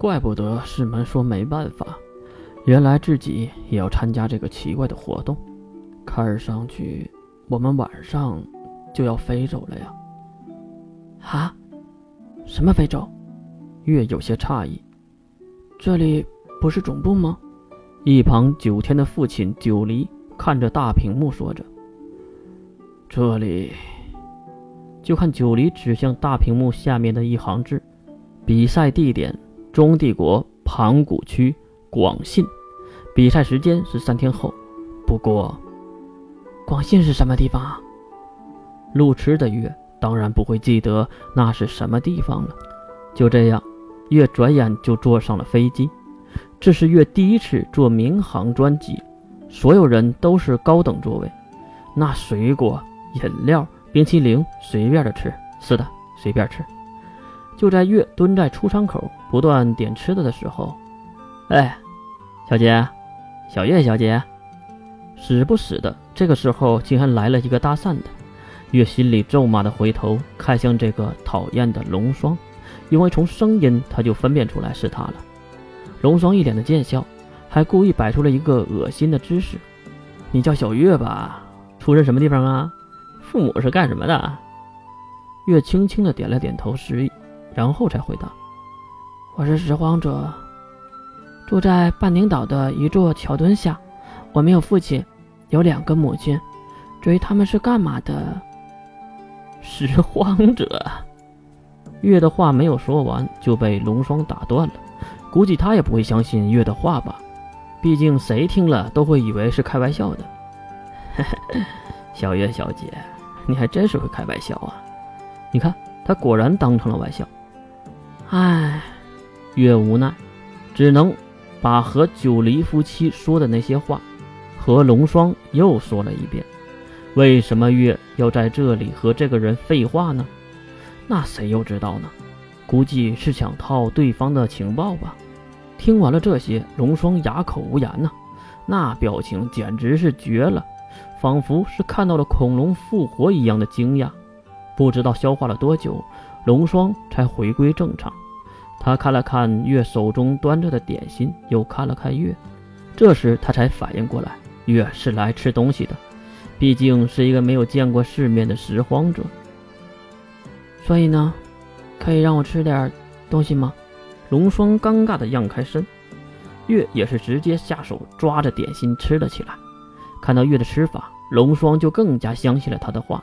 怪不得师门说没办法，原来自己也要参加这个奇怪的活动。看上去我们晚上就要飞走了呀！啊？什么飞走？月有些诧异。这里不是总部吗？一旁九天的父亲九黎看着大屏幕说着：“这里。”就看九黎指向大屏幕下面的一行字：“比赛地点。”中帝国盘古区广信，比赛时间是三天后。不过，广信是什么地方啊？路痴的月当然不会记得那是什么地方了。就这样，月转眼就坐上了飞机。这是月第一次坐民航专机，所有人都是高等座位。那水果、饮料、冰淇淋随便的吃，是的，随便吃。就在月蹲在出舱口不断点吃的的时候，哎，小姐，小月小姐，死不死的？这个时候竟然来了一个搭讪的，月心里咒骂的回头看向这个讨厌的龙霜，因为从声音他就分辨出来是他了。龙霜一脸的贱笑，还故意摆出了一个恶心的姿势。你叫小月吧？出身什么地方啊？父母是干什么的？月轻轻的点了点头，示意。然后才回答：“我是拾荒者，住在半宁岛的一座桥墩下。我没有父亲，有两个母亲。至于他们是干嘛的？”拾荒者，月的话没有说完就被龙霜打断了。估计他也不会相信月的话吧？毕竟谁听了都会以为是开玩笑的。小月小姐，你还真是会开玩笑啊！你看，他果然当成了玩笑。唉，月无奈，只能把和九离夫妻说的那些话，和龙霜又说了一遍。为什么月要在这里和这个人废话呢？那谁又知道呢？估计是想套对方的情报吧。听完了这些，龙霜哑口无言呐，那表情简直是绝了，仿佛是看到了恐龙复活一样的惊讶。不知道消化了多久。龙霜才回归正常，他看了看月手中端着的点心，又看了看月，这时他才反应过来，月是来吃东西的，毕竟是一个没有见过世面的拾荒者。所以呢，可以让我吃点东西吗？龙霜尴尬的让开身，月也是直接下手抓着点心吃了起来。看到月的吃法，龙霜就更加相信了他的话。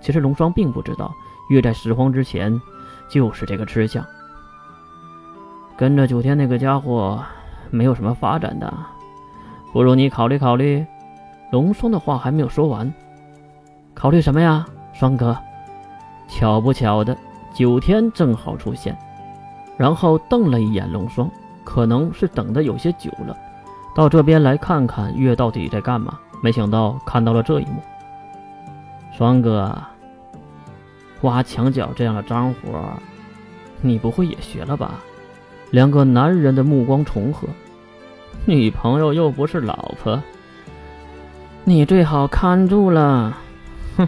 其实龙霜并不知道。月在拾荒之前，就是这个吃相。跟着九天那个家伙，没有什么发展的，不如你考虑考虑。龙霜的话还没有说完，考虑什么呀，霜哥？巧不巧的，九天正好出现，然后瞪了一眼龙霜，可能是等的有些久了，到这边来看看月到底在干嘛。没想到看到了这一幕，霜哥。挖墙角这样的脏活，你不会也学了吧？两个男人的目光重合，女朋友又不是老婆，你最好看住了。哼！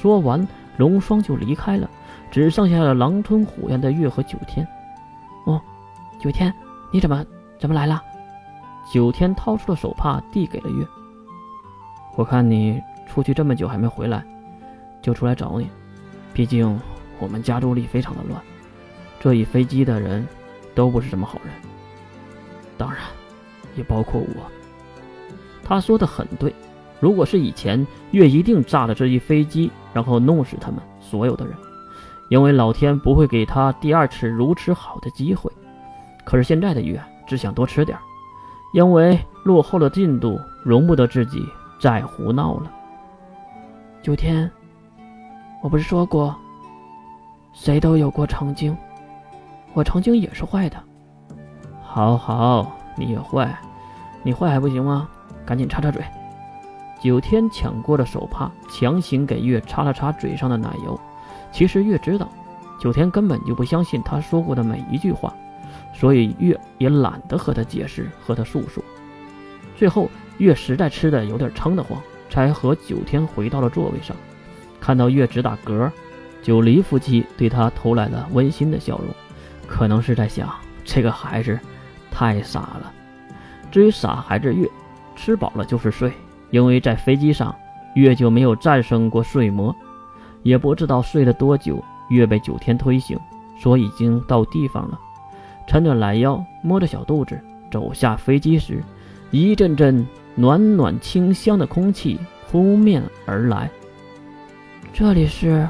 说完，龙霜就离开了，只剩下了狼吞虎咽的月和九天。哦，九天，你怎么怎么来了？九天掏出了手帕递给了月。我看你出去这么久还没回来，就出来找你。毕竟我们加州里非常的乱，这一飞机的人都不是什么好人，当然也包括我。他说的很对，如果是以前，月一定炸了这一飞机，然后弄死他们所有的人，因为老天不会给他第二次如此好的机会。可是现在的月只想多吃点，因为落后的进度容不得自己再胡闹了。九天。我不是说过，谁都有过曾经，我曾经也是坏的。好好，你也坏，你坏还不行吗？赶紧擦擦嘴。九天抢过了手帕，强行给月擦了擦嘴上的奶油。其实月知道，九天根本就不相信他说过的每一句话，所以月也懒得和他解释，和他诉说。最后，月实在吃的有点撑得慌，才和九天回到了座位上。看到月直打嗝，九黎夫妻对他投来了温馨的笑容，可能是在想这个孩子太傻了。至于傻孩子月，吃饱了就是睡，因为在飞机上，月就没有战胜过睡魔，也不知道睡了多久。月被九天推醒，说已经到地方了，抻着懒腰，摸着小肚子，走下飞机时，一阵阵暖暖清香的空气扑面而来。这里是，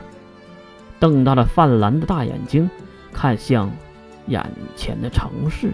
瞪大了泛蓝的大眼睛，看向眼前的城市。